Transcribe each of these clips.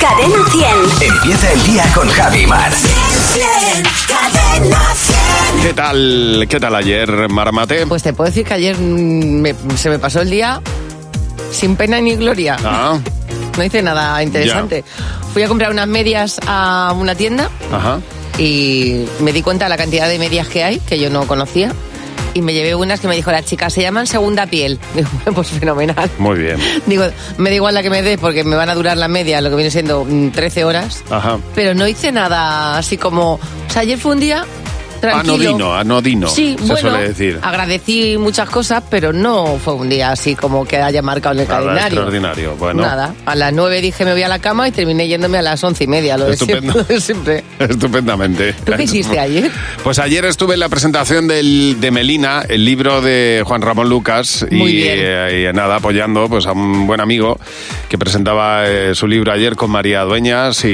Cadena 100. Empieza el día con Javi Mar. Cadena 100. ¿Qué tal, qué tal ayer, Maramate? Pues te puedo decir que ayer mm, me- se me pasó el día sin pena ni gloria. Ah, No hice nada interesante. Fui a comprar unas medias a una tienda ajá. y me di cuenta de la cantidad de medias que hay, que yo no conocía. Y me llevé unas que me dijo la chica, se llaman segunda piel. Digo, pues fenomenal. Muy bien. Digo, me da igual la que me dé porque me van a durar la media, lo que viene siendo mm, 13 horas. Ajá. Pero no hice nada así como... O sea, ayer fue un día tranquilo. Anodino, anodino. Sí, se bueno, suele decir. agradecí muchas cosas, pero no fue un día así como que haya marcado en el Nada calendario. extraordinario. Bueno, Nada, a las nueve dije me voy a la cama y terminé yéndome a las once y media, lo de Estupendo. siempre. lo de siempre. estupendamente. ¿Tú qué hiciste ayer? Pues ayer estuve en la presentación del, de Melina, el libro de Juan Ramón Lucas, Muy y, bien. eh, y nada, apoyando pues a un buen amigo que presentaba eh, su libro ayer con María Dueñas y,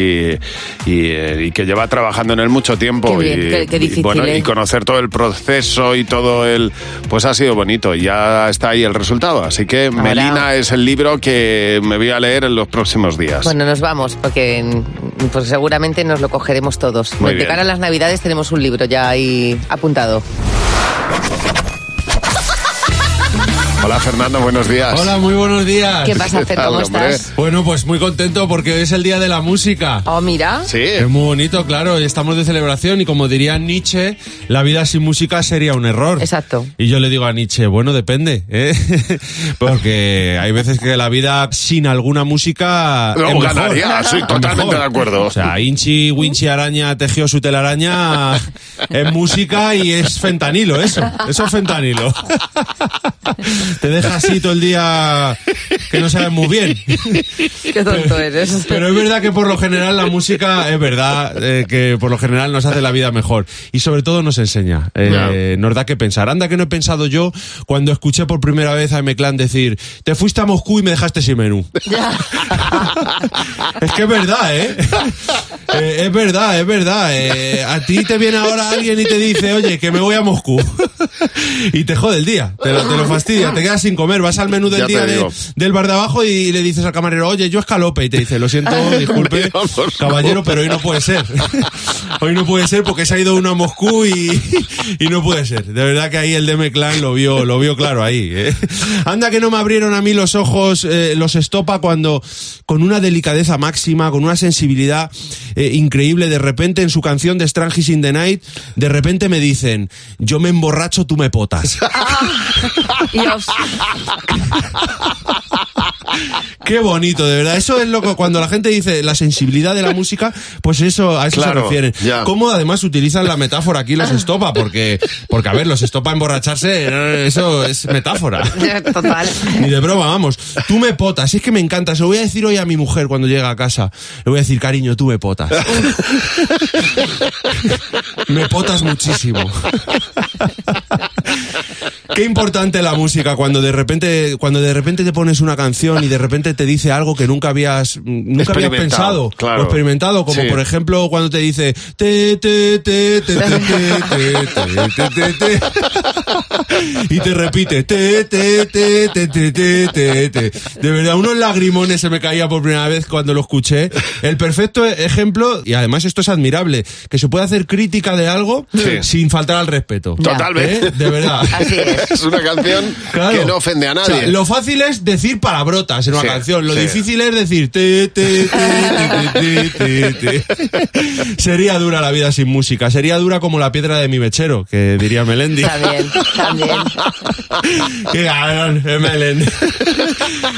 y, eh, y que lleva trabajando en él mucho tiempo. Qué bien, y, qué- qué y, difícil, bueno, y conocer todo el proceso y todo el... Pues ha sido bonito ya está ahí el resultado. Así que Ahora- Melina es el libro que me voy a leer en los próximos días. Bueno, nos vamos, porque pues seguramente nos lo cogeremos todos. Muy de cara a las navidades tenemos un libro ya ahí apuntado. Hola Fernando, buenos días. Hola, muy buenos días. ¿Qué pasa, Fer? ¿Cómo estás? Bueno, pues muy contento porque hoy es el día de la música. Oh, mira. Sí. Es muy bonito, claro, y estamos de celebración y como diría Nietzsche, la vida sin música sería un error. Exacto. Y yo le digo a Nietzsche, bueno, depende, ¿eh? porque hay veces que la vida sin alguna música No, es mejor. ganaría, sí, Es totalmente mejor. de acuerdo. O sea, Inchi, Winchi Araña tejió su telaraña es música y es fentanilo, eso, eso es fentanilo. Te deja así todo el día que no sabes muy bien. Qué tonto eres. Pero es verdad que por lo general la música es verdad eh, que por lo general nos hace la vida mejor y sobre todo nos enseña, eh, nos da que pensar. Anda que no he pensado yo cuando escuché por primera vez a M-Clan decir te fuiste a Moscú y me dejaste sin menú. es que es verdad, ¿eh? Eh, es verdad, es verdad. eh, a ti te viene ahora alguien y te dice, oye, que me voy a Moscú. y te jode el día, te lo, te lo fastidia, te quedas sin comer, vas al menú del Ya día de- del bar de abajo y le dices al camarero, oye, yo escalope. Y te dice, lo siento, disculpe, caballero, pero hoy no puede ser. hoy no puede ser porque se ha ido uno a Moscú y, y no puede ser. De verdad que ahí el DM Clan lo vio, lo vio claro ahí. ¿eh? Anda que no me abrieron a mí los ojos, eh, los estopa cuando con una delicadeza máxima, con una sensibilidad eh, increíble, de repente en su canción de Strangis in the Night, de repente me dicen, yo me emborracho, tú me potas. Dios. Qué bonito, de verdad. Eso es lo que cuando la gente dice la sensibilidad de la música, pues eso a eso Claro, se refieren. ya. Cómo además utilizan la metáfora aquí los estopa, porque porque a ver, los estopa emborracharse, eh, eso es metáfora. Total. Ni de broma, vamos. Tú me potas, es que me encanta. Se lo voy a decir hoy a mi mujer cuando llega a casa. Le voy a decir, cariño, tú me potas. me potas muchísimo. Qué importante la música cuando de repente cuando de repente te pones una canción y de repente te dice algo que nunca habías nunca habías pensado claro. o experimentado como Sí. por ejemplo cuando te dice te te te te te te te te te te te y te repite te te te te te te te te de verdad unos lagrimones se me caía por primera vez cuando lo escuché el perfecto ejemplo y además esto es admirable que se puede hacer crítica de algo Sí. sin faltar al respeto Totalmente. ¿Eh? de verdad Así es. Es una canción Claro. que no ofende a O nadie. sea, lo fácil es decir palabrotas en una Sí, canción. Lo sí. difícil es decir te, te, te, te, te, te, te. Sería dura la vida sin música. Sería dura como la piedra de mi mechero, que diría Melendi. También, también. Qué cabrón, eh, Melendi.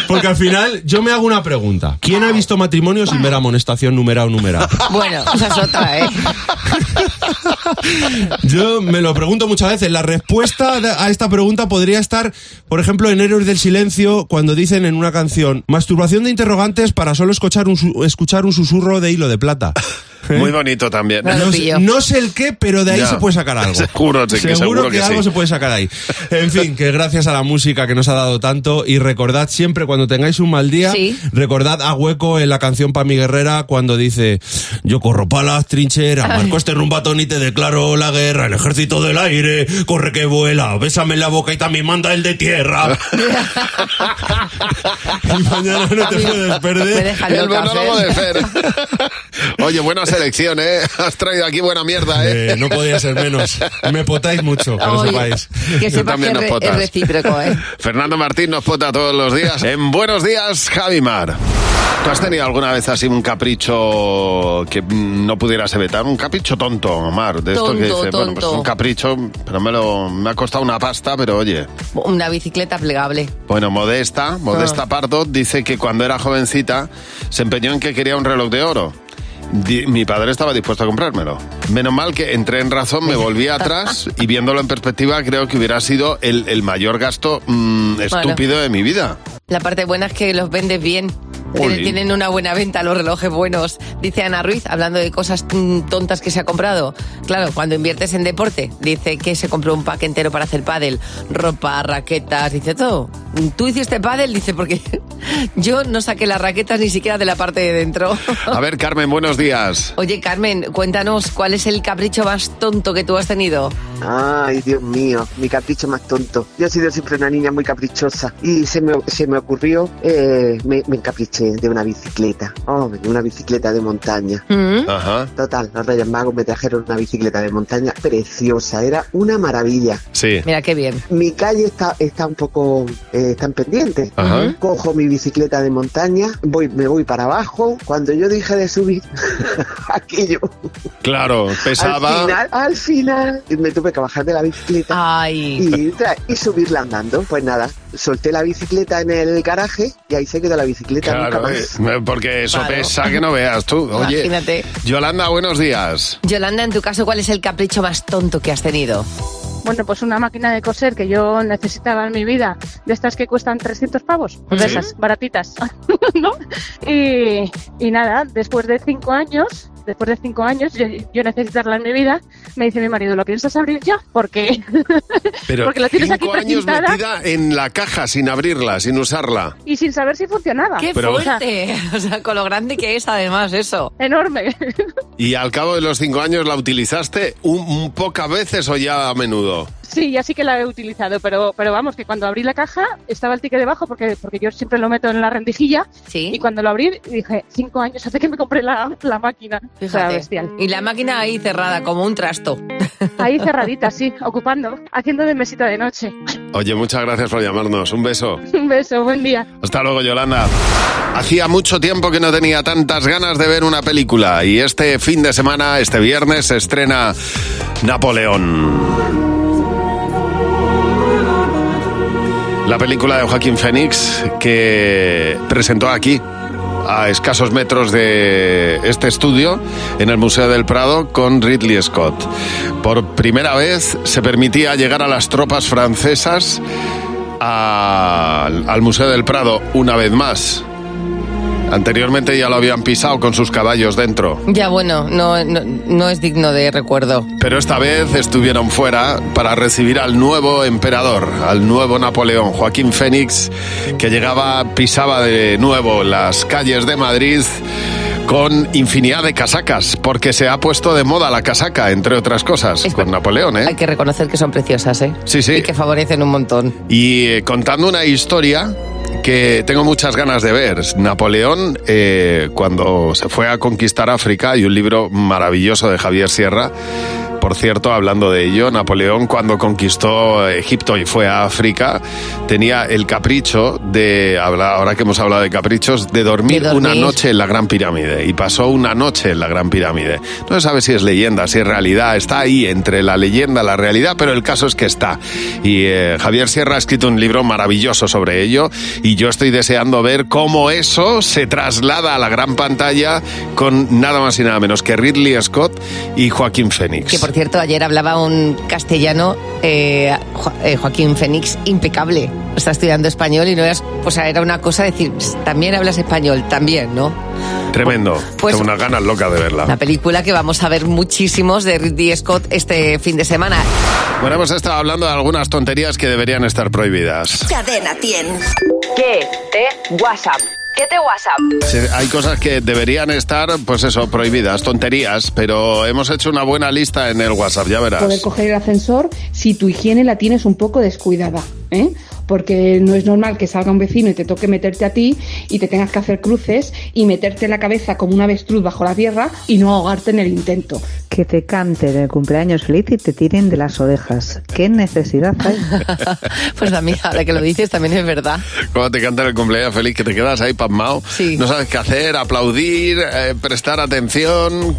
Porque al final yo me hago una pregunta. ¿Quién ha visto matrimonio sin ver amonestación numerado numerado? Bueno, esa es otra, ¿eh? Yo me lo pregunto muchas veces. La respuesta a esta pregunta podría estar, por ejemplo, en Héroes del Silencio, cuando dicen en una canción, masturbación de interrogantes para solo escuchar un, escuchar un susurro de hilo de plata. Muy bonito también. No No sé, no sé el qué, pero de ahí Ya. se puede sacar algo. Seguro, sí, que seguro que algo sí. se puede sacar ahí. En fin, que gracias a la música que nos ha dado tanto y recordad siempre cuando tengáis un mal día, Sí. recordad a Hueco en la canción Pa' mi guerrera cuando dice yo corro pa' las trincheras, marco este rumbatón y te declaro la guerra, el ejército del aire, corre que vuela, bésame en la boca y también manda el de tierra. y mañana no te puedes Me perder. deja El monólogo Fer. de Fer. Oye, buena selección, ¿eh? Has traído aquí buena mierda, ¿eh? Eh, no podía ser menos. Me potáis mucho, que lo sepáis. Que que también es, nos potas. es recíproco, ¿eh? Fernando Martín nos pota todos los días. En Buenos Días, Javimar. ¿Tú has tenido alguna vez así un capricho que no pudieras evitar? Un capricho tonto, Omar. De esto que Tonto, dice, bueno, pues tonto. un capricho, pero me, lo, me ha costado una pasta, pero oye. Una bicicleta plegable. Bueno, Modesta, Modesta Ah. Pardo, dice que cuando era jovencita se empeñó en que quería un reloj de oro. Mi padre estaba dispuesto a comprármelo. Menos mal que entré en razón, me volví atrás y viéndolo en perspectiva creo que hubiera sido el, el mayor gasto mm, estúpido de mi vida. La parte buena es que los vendes bien. Tienen, tienen una buena venta los relojes buenos. Dice Ana Ruiz, hablando de cosas tontas que se ha comprado. Claro, cuando inviertes en deporte, dice que se compró un pack entero para hacer pádel. Ropa, raquetas, dice todo. ¿Tú hiciste pádel? Dice, porque yo no saqué las raquetas ni siquiera de la parte de dentro. A ver, Carmen, buenos días. Oye, Carmen, cuéntanos, ¿cuál es el capricho más tonto que tú has tenido? Ay, Dios mío, mi capricho más tonto. Yo he sido siempre una niña muy caprichosa y se me, se me ocurrió, eh, me, me encapriché de una bicicleta. Oh, de una bicicleta de montaña. ¿Mm? Ajá, Total, los Reyes Magos me trajeron una bicicleta de montaña preciosa, era una maravilla. sí. Mira qué bien. Mi calle está, está un poco, eh, está en pendiente. Ajá. Cojo mi bicicleta de montaña, voy, me voy para abajo. Cuando yo dije de subir, aquello, Claro, pesaba. al final, al final, me tuve que bajar de la bicicleta. Ay, y, tra- y subirla andando. Pues nada, solté la bicicleta en el garaje y ahí se quedó la bicicleta nunca más. eh, porque eso Claro. pesa que no veas tú. Oye, imagínate. Yolanda, buenos días. Yolanda, en tu caso, ¿cuál es el capricho más tonto que has tenido? Bueno, pues una máquina de coser que yo necesitaba en mi vida, de estas que cuestan 300 pavos, pues de ¿Sí? esas, baratitas, ¿no? Y, y nada, después de cinco años, después de cinco años, yo, yo necesitarla en mi vida, me dice mi marido, ¿lo piensas abrir ya? Porque, Pero porque la tienes aquí cinco años precintada metida en la caja sin abrirla, sin usarla. y sin saber si funcionaba. ¡Qué Pero- fuerte! O sea, con lo grande que es, además, eso. Enorme. Y al cabo de los cinco años la utilizaste un, un pocas veces o ya a menudo. Sí, ya sí que la he utilizado, pero, pero vamos, que cuando abrí la caja estaba el ticket debajo porque, porque yo siempre lo meto en la rendijilla Sí. y cuando lo abrí dije, cinco años hace que me compré la, la máquina. O sea, Fíjate. bestial. Y la máquina ahí cerrada, como un trasto. Ahí cerradita, sí, ocupando, haciendo de mesita de noche. Oye, muchas gracias por llamarnos. Un beso. Un beso, buen día. Hasta luego, Yolanda. Hacía mucho tiempo que no tenía tantas ganas de ver una película y este fin de semana, este viernes, se estrena Napoleón. La película de Joaquín Phoenix que presentó aquí a escasos metros de este estudio en el Museo del Prado con Ridley Scott. Por primera vez se permitía llegar a las tropas francesas al, Museo del Prado una vez más. Anteriormente ya lo habían pisado con sus caballos dentro. Ya bueno, no, no, no es digno de recuerdo. Pero esta vez estuvieron fuera para recibir al nuevo emperador, al nuevo Napoleón, Joaquín Fénix, que llegaba, pisaba de nuevo las calles de Madrid con infinidad de casacas, porque se ha puesto de moda la casaca, entre otras cosas, Es- con Napoleón, Hay ¿eh? que reconocer que son preciosas, ¿eh? Sí, sí. Y que favorecen un montón. Y eh, contando una historia que tengo muchas ganas de ver. Napoleón, eh, cuando se fue a conquistar África, hay un libro maravilloso de Javier Sierra. Por cierto, hablando de ello, Napoleón cuando conquistó Egipto y fue a África, tenía el capricho de, ahora que hemos hablado de caprichos, de dormir, De dormir. una noche en la Gran Pirámide. Y pasó una noche en la Gran Pirámide. No se sabe si es leyenda, si es realidad, está ahí entre la leyenda y la realidad, pero el caso es que está. Y eh, Javier Sierra ha escrito un libro maravilloso sobre ello y yo estoy deseando ver cómo eso se traslada a la gran pantalla con nada más y nada menos que Ridley Scott y Joaquín Phoenix. Por cierto, ayer hablaba un castellano, eh, Jo- eh, Joaquín Fénix, impecable. Está estudiando español y no eras, o sea, era una cosa decir, "Pss, también hablas español, también, ¿no? Tremendo. Pues- Tengo unas ganas locas de verla. La película que vamos a ver muchísimos de Ridley Scott este fin de semana. Bueno, hemos estado hablando de algunas tonterías que deberían estar prohibidas. Cadena 100. ¿Qué te WhatsApp? ¿Qué te WhatsApp? Sí, hay cosas que deberían estar, pues eso, prohibidas, tonterías, pero hemos hecho una buena lista en el WhatsApp, ya verás. poder coger el ascensor si tu higiene la tienes un poco descuidada, ¿eh? Porque no es normal que salga un vecino y te toque meterte a ti y te tengas que hacer cruces y meterte la cabeza como un avestruz bajo la tierra y no ahogarte en el intento. Que te canten el cumpleaños feliz y te tiren de las orejas. ¿Qué necesidad hay? Pues a mí, ahora que lo dices, también es verdad. Cuando te cantan el cumpleaños feliz, que te quedas ahí pasmado, Sí. no sabes qué hacer, aplaudir, eh, prestar atención,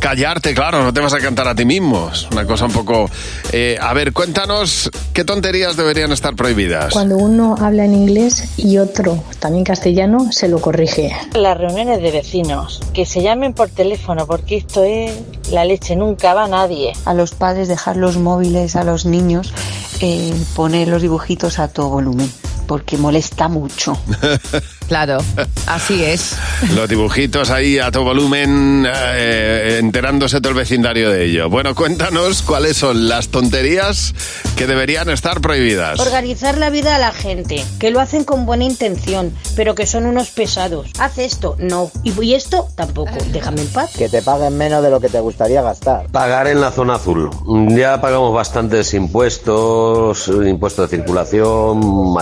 callarte, claro, no te vas a cantar a ti mismo. Es una cosa un poco... eh, a ver, cuéntanos qué tonterías deberían estar prohibidas. Cuando uno habla en inglés y otro, también castellano, se lo corrige. Las reuniones de vecinos, que se llamen por teléfono, porque esto es la leche, nunca va nadie. A los padres dejar los móviles a los niños, eh, poner los dibujitos a todo volumen, porque molesta mucho. Claro, así es. Los dibujitos ahí a tu volumen, eh, enterándose todo el vecindario de ello. Bueno, cuéntanos cuáles son las tonterías que deberían estar prohibidas. Organizar la vida a la gente, que lo hacen con buena intención, pero que son unos pesados. Haz esto, no. Y y esto, tampoco. Déjame en paz. Que te paguen menos de lo que te gustaría gastar. Pagar en la zona azul. Ya pagamos bastantes impuestos, impuesto de circulación,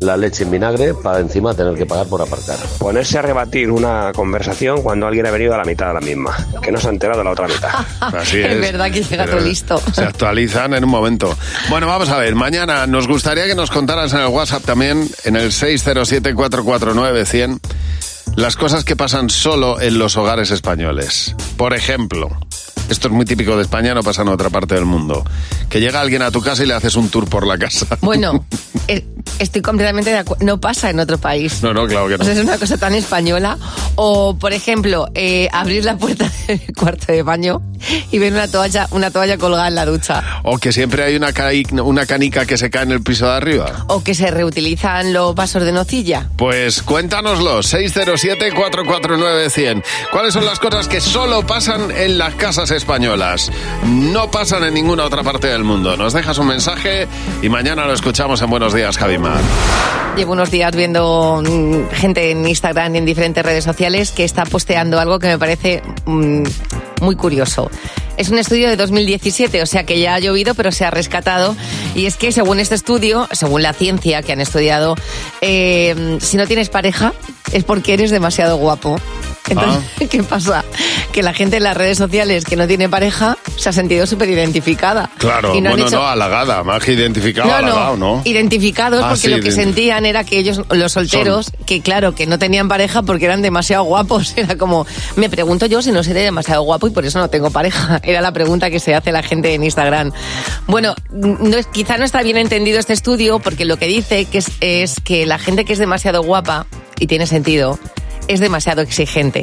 la leche en vinagre, para encima tener que pagar por aparcar. Ponerse a rebatir una conversación cuando alguien ha venido a la mitad de la misma, que no se ha enterado de la otra mitad. Así Es es. verdad que llega todo listo. Se actualizan en un momento. Bueno, vamos a ver. Mañana nos gustaría que nos contaras en el WhatsApp también, en el 607-449-100, las cosas que pasan solo en los hogares españoles. Por ejemplo, esto es muy típico de España, no pasa en otra parte del mundo. Que llega alguien a tu casa y le haces un tour por la casa. Bueno, eh, estoy completamente de acuerdo. No pasa en otro país. No, no, claro que no. O sea, es una cosa tan española. O, por ejemplo, eh, abrir la puerta del cuarto de baño y ver una toalla, una toalla colgada en la ducha. O que siempre hay una, una canica que se cae en el piso de arriba. O que se reutilizan los vasos de nocilla. Pues cuéntanoslo, 607-449-100. ¿Cuáles son las cosas que solo pasan en las casas españolas? No pasan en ninguna otra parte del mundo. Nos dejas un mensaje y mañana lo escuchamos en Buenos Días, Llevo unos días viendo mm, gente en Instagram y en diferentes redes sociales que está posteando algo que me parece mm, muy curioso. Es un estudio de 2017, o sea que ya ha llovido, pero se ha rescatado. Y es que según este estudio, según la ciencia que han estudiado, eh, si no tienes pareja es porque eres demasiado guapo. Entonces, ¿qué pasa? Que la gente en las redes sociales que no tiene pareja se ha sentido súper identificada. Claro, Y no han bueno, no, halagada, más que identificado, no, halagado, ¿no? Identificados Ah, porque sí, lo que sentían era que ellos, los solteros, que claro, que no tenían pareja porque eran demasiado guapos. Era como, me pregunto yo si no seré demasiado guapo y por eso no tengo pareja. Era la pregunta que se hace la gente en Instagram. Bueno, no quizá no está bien entendido este estudio porque lo que dice que es, es que la gente que es demasiado guapa, y tiene sentido, es demasiado exigente.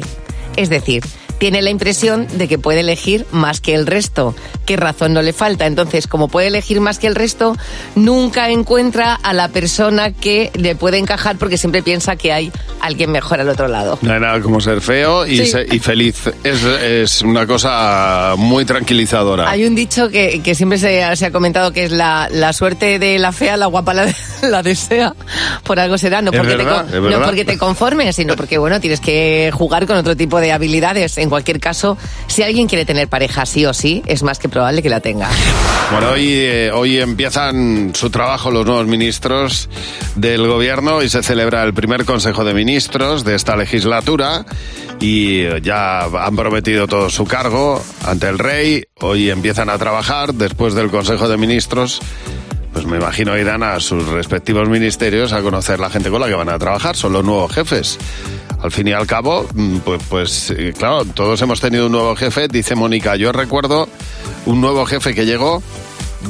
Es decir, tiene la impresión de que puede elegir más que el resto. ¿Qué razón no le falta? Entonces, como puede elegir más que el resto, nunca encuentra a la persona que le puede encajar porque siempre piensa que hay alguien mejor al otro lado. No hay nada como ser feo y, Sí. se- y feliz. Es, es una cosa muy tranquilizadora. Hay un dicho que, que siempre se, se ha comentado que es la, la suerte de la fea, la guapa la, la desea. Por algo será, no porque, verdad, te, no porque te conformes, sino porque bueno, tienes que jugar con otro tipo de habilidades. En cualquier caso, si alguien quiere tener pareja sí o sí, es más que probable que la tenga. Bueno, hoy, eh, hoy empiezan su trabajo los nuevos ministros del gobierno y se celebra el primer Consejo de Ministros de esta legislatura y eh, ya han prometido todo su cargo ante el rey. Hoy empiezan a trabajar después del Consejo de Ministros. Me imagino irán a sus respectivos ministerios a conocer la gente con la que van a trabajar. Son los nuevos jefes. Al fin y al cabo, mm, pues, pues eh, claro, todos hemos tenido un nuevo jefe, dice Mónica. Yo recuerdo un nuevo jefe que llegó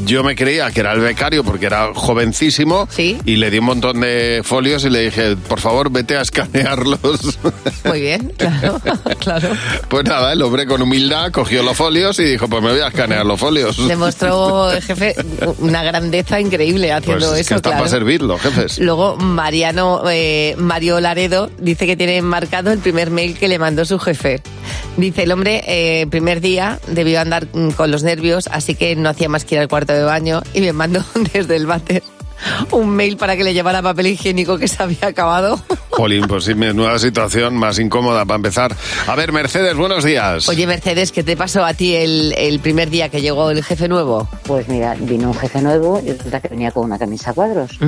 yo me creía que era el becario porque era jovencísimo y le di un montón de folios y le dije, por favor, vete a escanearlos. Muy bien, claro, claro. Pues nada, el hombre con humildad cogió los folios y dijo, pues me voy a escanear los folios. Demostró el jefe una grandeza increíble haciendo Pues es eso, que está claro. para servir los jefes. Luego Mariano, eh, Mario Laredo dice que tiene marcado el primer mail que le mandó su jefe. Dice el hombre, eh, primer día debió andar mm, con los nervios, así que no hacía más que ir al cuarto de baño y me mandó desde el váter un mail para que le llevara papel higiénico que se había acabado. Jolín, pues sí, nueva situación, más incómoda para empezar. A ver, Mercedes, buenos días. Oye, Mercedes, ¿qué te pasó a ti el, el primer día que llegó el jefe nuevo? Pues mira, vino un jefe nuevo y resulta que venía con una camisa a cuadros.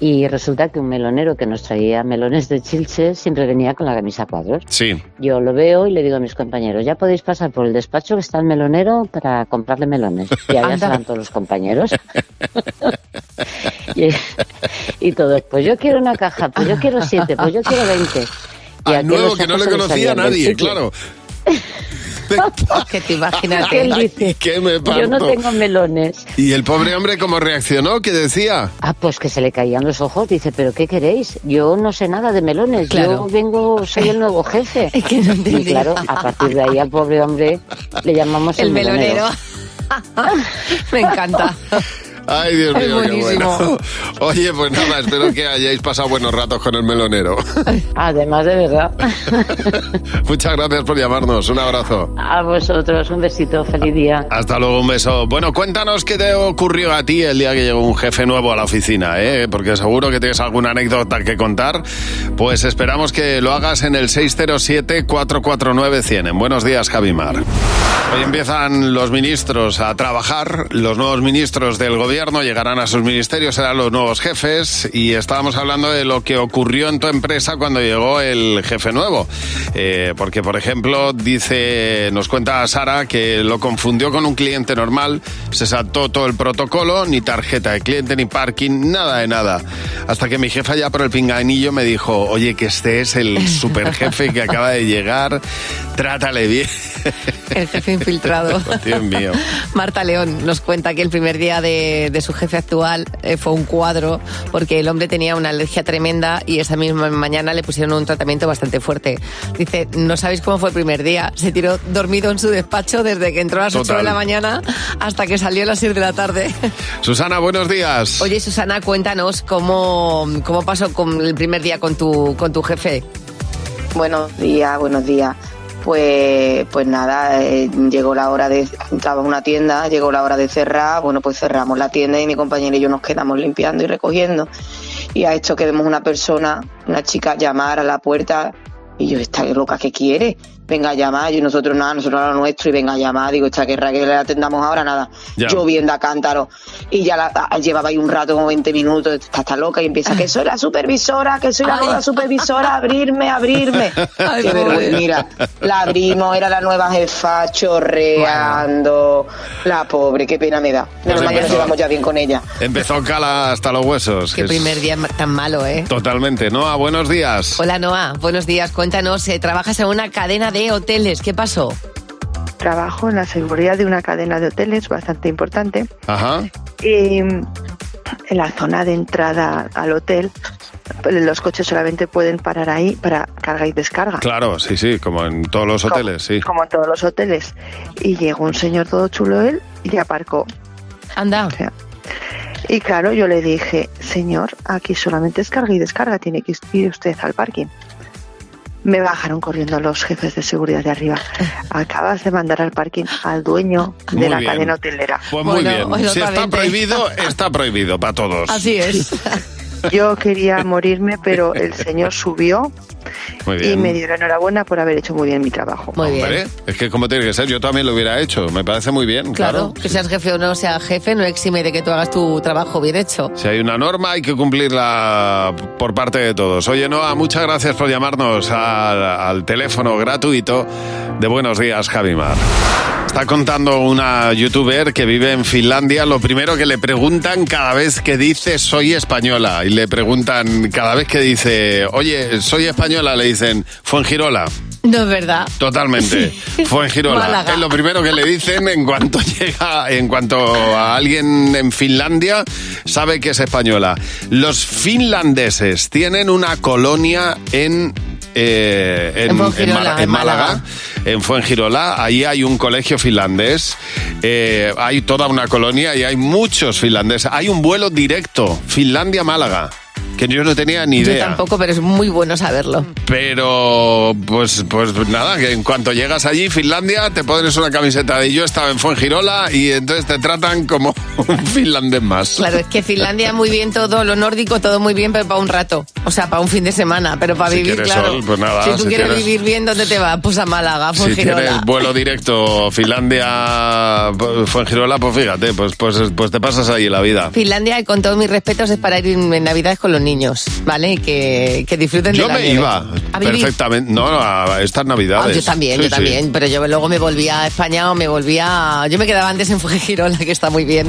Y resulta que un melonero que nos traía melones de chilche siempre venía con la camisa a cuadros. Sí. Yo lo veo y le digo a mis compañeros, ya podéis pasar por el despacho que está el melonero para comprarle melones. Y allá se van todos los compañeros. y, y todos, pues yo quiero una caja, pues yo quiero siete, pues yo quiero veinte. Y Al nuevo que no le conocía a nadie, claro. que te imaginas que él dice, que me yo no tengo melones. ¿Y el pobre hombre cómo reaccionó? ¿Qué decía? Ah, pues que se le caían los ojos. Dice, ¿pero qué queréis? Yo no sé nada de melones. Claro. Yo vengo, soy el nuevo jefe. que no y claro, a partir de ahí al pobre hombre le llamamos el, El melonero. Me encanta. Ay, Dios mío, qué bueno. Oye, pues nada, espero que hayáis pasado buenos ratos con el melonero. Además, de verdad. Muchas gracias por llamarnos. Un abrazo. A vosotros, un besito, feliz día. Hasta luego, un beso. Bueno, cuéntanos qué te ocurrió a ti el día que llegó un jefe nuevo a la oficina, ¿eh? porque seguro que tienes alguna anécdota que contar. Pues esperamos que lo hagas en el 607-449-100. En Buenos días, Javimar. Hoy empiezan los ministros a trabajar. Los nuevos ministros del gobierno llegarán a sus ministerios, serán los nuevos jefes. Y estábamos hablando de lo que ocurrió en tu empresa cuando llegó el jefe nuevo. Eh, porque, por ejemplo, dice, nos cuenta Sara que lo confundió con un cliente normal, se saltó todo el protocolo, ni tarjeta de cliente, ni parking, nada de nada. Hasta que mi jefa ya por el pinganillo me dijo, oye, que este es el super jefe que acaba de llegar, trátale bien. El jefe infiltrado. Dios mío. Marta León nos cuenta que el primer día de, de su jefe actual eh, fue un cuadro porque el hombre tenía una alergia tremenda y esa misma mañana le pusieron un tratamiento bastante fuerte. Dice, no sabéis cómo fue el primer día. Se tiró dormido en su despacho desde que entró a las 8 Total. de la mañana hasta que salió a las 6 de la tarde. Susana, buenos días. Oye, Susana, cuéntanos cómo, cómo pasó con el primer día con tu, con tu jefe. Buenos días, buenos días. Pues, pues nada, eh, llegó la hora de, entraba en una tienda, llegó la hora de cerrar, bueno, pues cerramos la tienda y mi compañero y yo nos quedamos limpiando y recogiendo. Y a esto que vemos una persona, una chica llamar a la puerta y yo, esta loca que quiere, venga a llamar, y nosotros nada, nosotros a lo nuestro y venga a llamar, digo, esta guerra que le atendamos ahora, nada, Ya. lloviendo a cántaro. Y ya la, a- llevaba ahí un rato, como 20 minutos, está, está loca y empieza, que soy la supervisora, que soy la nueva supervisora, abrirme, abrirme. Ay, Qué pobre. vergüenza. Mira, la abrimos, era la nueva jefa, chorreando. La pobre, qué pena me da. Pues Menos mal que nos llevamos ya bien con ella. Empezó cala hasta los huesos. Qué es primer día tan malo, ¿eh? Totalmente. Noa, buenos días. Hola, Noa. Buenos días. Cuéntanos, eh, trabajas en una cadena de hoteles. ¿Qué pasó? Trabajo en la seguridad de una cadena de hoteles bastante importante. Ajá. Y mm, en la zona de entrada al hotel, los coches solamente pueden parar ahí para carga y descarga. Claro, sí, sí, como en todos los hoteles, sí. Como en todos los hoteles. Y llegó un señor todo chulo él y aparcó. Anda. y claro, yo le dije, señor, aquí solamente es carga y descarga, tiene que ir usted al parking. Me bajaron corriendo los jefes de seguridad de arriba. Acabas de mandar al parking al dueño de Muy la bien. cadena hotelera. Pues muy bien. Si está prohibido, está prohibido para todos. Así es. Yo quería morirme, pero el señor subió Muy y bien. me dio la enhorabuena por haber hecho muy bien mi trabajo. Hombre, es que como tiene que ser, yo también lo hubiera hecho. Me parece muy bien, Claro, claro. que seas jefe o no seas jefe, no exime de que tú hagas tu trabajo bien hecho. Si hay una norma, hay que cumplirla por parte de todos. Oye, Noa, muchas gracias por llamarnos al, al teléfono gratuito de Buenos Días, Javimar. Está contando una youtuber que vive en Finlandia. Lo primero que le preguntan cada vez que dice soy española. Y le preguntan cada vez que dice, oye, soy española, le dicen Fuengirola. No es verdad. Totalmente. Fue en Girola. Málaga. Es lo primero que le dicen en cuanto llega, en cuanto a alguien en Finlandia sabe que es española. Los finlandeses tienen una colonia en eh, en, En Fuengirola, Mala- en Málaga, Málaga. en Fuengirola. Ahí hay un colegio finlandés. Eh, hay toda una colonia y hay muchos finlandeses. Hay un vuelo directo Finlandia-Málaga que yo no tenía ni Yo idea. tampoco, pero es muy bueno saberlo. Pero, pues, pues nada, que en cuanto llegas allí, Finlandia, te pones una camiseta de yo estaba en Fuengirola y entonces te tratan como un finlandés más. Claro, es que Finlandia muy bien todo, lo nórdico todo muy bien, pero para un rato. O sea, para un fin de semana, pero para Si vivir, claro. sol, pues nada, si tú si quieres tienes- vivir bien, ¿dónde te vas? Pues a Málaga, Si tienes Fuengirola. vuelo directo Finlandia, Fuengirola, pues fíjate, pues, pues, pues te pasas ahí la vida. Finlandia, y con todos mis respetos, es para ir en en Navidades con los niños, ¿vale? Y que, que disfruten de Yo la me nieve. iba ¿A vivir? perfectamente, no, a estas Ah, navidades. yo también, Sí, yo sí. también, pero yo luego me volvía a España o me volvía... Yo me quedaba antes en Fuengirola, que está muy bien.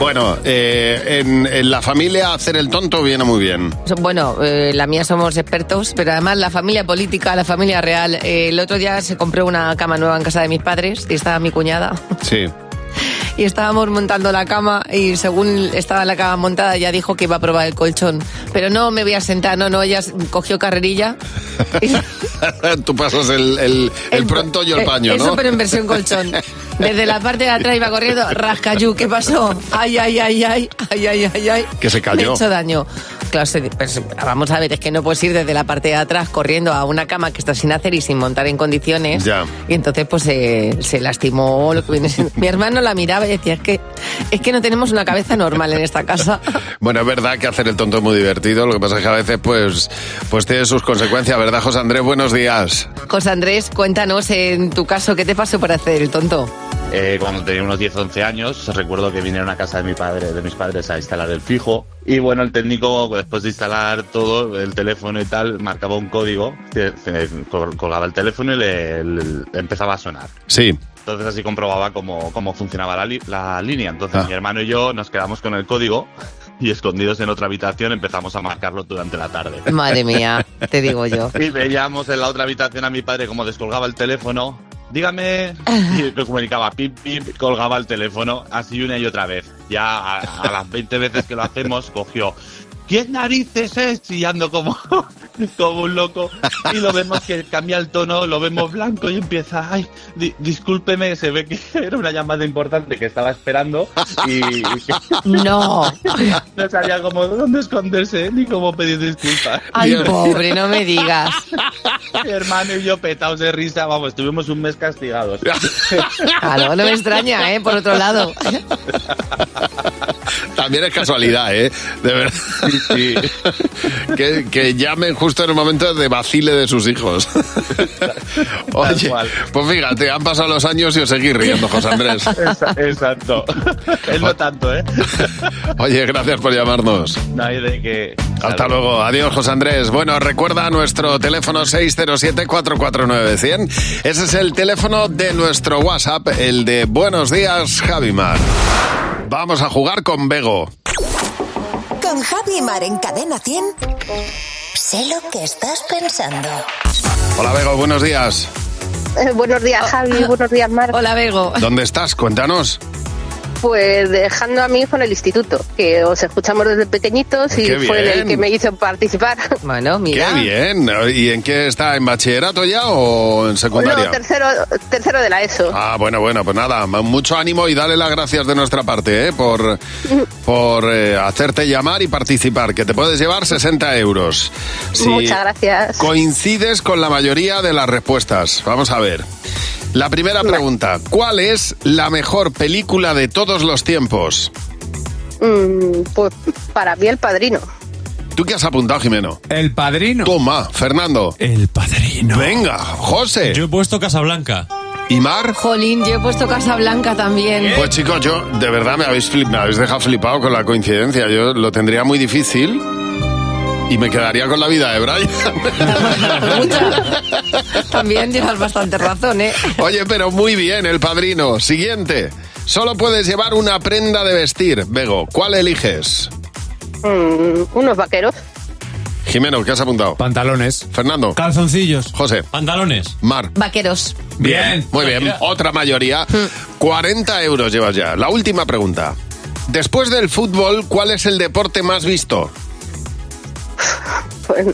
Bueno, eh, en, en la familia hacer el tonto viene muy bien. Bueno, eh, la mía somos expertos, pero además la familia política, la familia real. eh, el otro día se compró una cama nueva en casa de mis padres y estaba mi cuñada. Sí. Y estábamos montando la cama y según estaba la cama montada ya dijo que iba a probar el colchón. Pero no me voy a sentar, no, no, ella cogió carrerilla. Tú pasas el, el, el pronto y el Eh, paño, Eso, ¿no? pero en versión colchón. Desde la parte de atrás iba corriendo, rascayú, ¿qué pasó? Ay, ay, ay, ay, ay, ay, ay, ay. Que se cayó. Me he hecho daño. Claro, pues, vamos a ver, es que no puedes ir desde la parte de atrás corriendo a una cama que está sin hacer y sin montar en condiciones. Ya. Y entonces, pues se, se lastimó lo que viene siendo- Mi hermano la miraba y decía, es que, es que no tenemos una cabeza normal en esta casa. Bueno, es verdad que hacer el tonto es muy divertido, lo que pasa es que a veces pues, pues tiene sus consecuencias, ¿verdad, José Andrés? Buenos días. José Andrés, cuéntanos en tu caso, ¿qué te pasó para hacer el tonto? Eh, cuando tenía unos 10-11 años, recuerdo que vinieron a casa de mi padre, de mis padres a instalar el fijo. Y bueno, el técnico, después de instalar todo, el teléfono y tal, marcaba un código, col- colgaba el teléfono y le, le- le empezaba a sonar. Sí. Entonces así comprobaba cómo, cómo funcionaba la, li- la línea. Entonces Ah. mi hermano y yo nos quedamos con el código y escondidos en otra habitación empezamos a marcarlo durante la tarde. Madre mía, te digo yo. Y veíamos en la otra habitación a mi padre como descolgaba el teléfono. Dígame. Y me comunicaba pip, pip, colgaba el teléfono, así una y otra vez. Ya a, a las 20 veces que lo hacemos, cogió. ¿Quién narices es? Y ando como, como un loco. Y lo vemos que cambia el tono, lo vemos blanco y empieza. Ay, di- discúlpeme, se ve que era una llamada importante que estaba esperando. Y. No. No sabía cómo dónde esconderse ni cómo pedir disculpas. Ay, pobre, no me digas. Mi hermano y yo petados de risa, vamos, estuvimos un mes castigados. Claro, no me extraña, ¿eh? Por otro lado. También es casualidad, ¿eh? De verdad. que, que llamen justo en el momento de vacile de sus hijos. Oye, pues fíjate, han pasado los años y os seguís riendo, José Andrés. Exa- Exacto. Él no tanto, ¿eh? Oye, gracias por llamarnos. No hay de que... Hasta luego. Adiós, José Andrés. Bueno, recuerda nuestro teléfono 607-449-100. Ese es el teléfono de nuestro WhatsApp, el de Buenos Días, Javimar. Vamos a jugar con Bego. Con Javi Mar en Cadena 100. Sé lo que estás pensando. Hola, Bego, buenos días. Eh, buenos días, Javi. Buenos días, Mar. Hola, Bego. ¿Dónde estás? Cuéntanos. Pues dejando a mi hijo en el instituto, que os escuchamos desde pequeñitos y fue el que me hizo participar. Bueno, Qué bien. ¿Y en qué está? ¿En bachillerato ya o en secundaria? No, tercero, tercero de la ESO. Ah, bueno, bueno, pues nada, mucho ánimo y dale las gracias de nuestra parte, ¿eh? Por, por eh, hacerte llamar y participar, que te puedes llevar 60 euros. Si Muchas gracias. Coincides con la mayoría de las respuestas. Vamos a ver. La primera pregunta, ¿cuál es la mejor película de todos los tiempos? Mm, pues para mí el padrino. ¿Tú qué has apuntado, Jimeno? El padrino. Toma, Fernando. El padrino. Venga, José. Yo he puesto Casablanca. ¿Y Mar? Jolín, yo he puesto Casa Blanca también. Pues chicos, yo de verdad me habéis, flip- me habéis dejado flipado con la coincidencia. Yo lo tendría muy difícil y me quedaría con la vida de Brian. También llevas bastante razón, ¿eh? Oye, pero muy bien, el padrino. Siguiente. Solo puedes llevar una prenda de vestir. Bego, ¿cuál eliges? Mm, unos vaqueros. Jimeno, ¿qué has apuntado? Pantalones. Fernando. Calzoncillos. José. Pantalones. Mar. Vaqueros. Bien, muy bien. Otra mayoría. 40 euros llevas ya. La última pregunta. Después del fútbol, ¿cuál es el deporte más visto? Pues,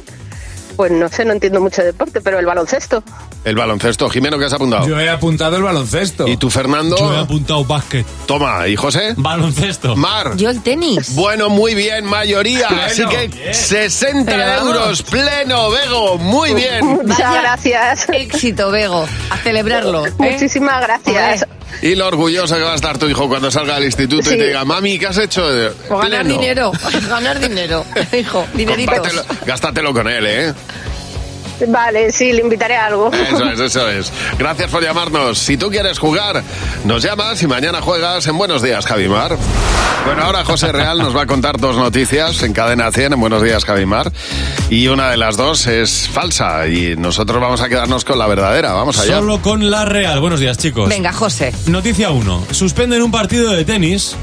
pues no sé, no entiendo mucho de deporte, pero el baloncesto. El baloncesto. Jimeno, ¿qué has apuntado? Yo he apuntado el baloncesto. ¿Y tú, Fernando? Yo he apuntado básquet. Toma, ¿y José? Baloncesto. Mar. Yo el tenis. Bueno, muy bien, mayoría. Así que 60 Pero vamos. euros, pleno, Bego. Muy bien. Muchas Vaya gracias. Éxito, Bego. A celebrarlo. ¿eh? Muchísimas gracias. Y lo orgulloso que va a estar tu hijo cuando salga del instituto y te diga, mami, ¿qué has hecho? O ganar dinero. Ganar dinero. Hijo. Cómpratelo, gástatelo con él, ¿eh? Vale, sí, le invitaré a algo. Eso es, eso es. Gracias por llamarnos. Si tú quieres jugar, nos llamas y mañana juegas en Buenos Días, Javimar. Bueno, ahora José Real nos va a contar dos noticias en cadena 100 en Buenos Días, Javimar. Y una de las dos es falsa y nosotros vamos a quedarnos con la verdadera. Vamos allá. Solo con la real. Buenos días, chicos. Venga, José. Noticia 1. Suspenden un partido de tenis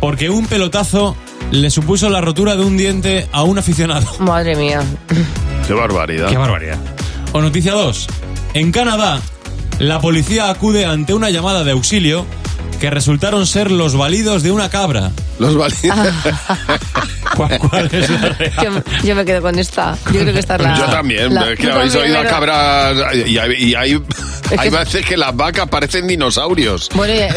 porque un pelotazo le supuso la rotura de un diente a un aficionado. Madre mía. Qué barbaridad. Qué barbaridad. O noticia 2. En Canadá, la policía acude ante una llamada de auxilio que resultaron ser los balidos de una cabra. Los balidos. ¿Cuál, cuál es la real? Yo, yo me quedo con esta. Yo creo que esta es la. Yo también, la- es que habéis también, oído a cabras y hay, y hay, Es hay que- veces que las vacas parecen dinosaurios. Bueno, eh,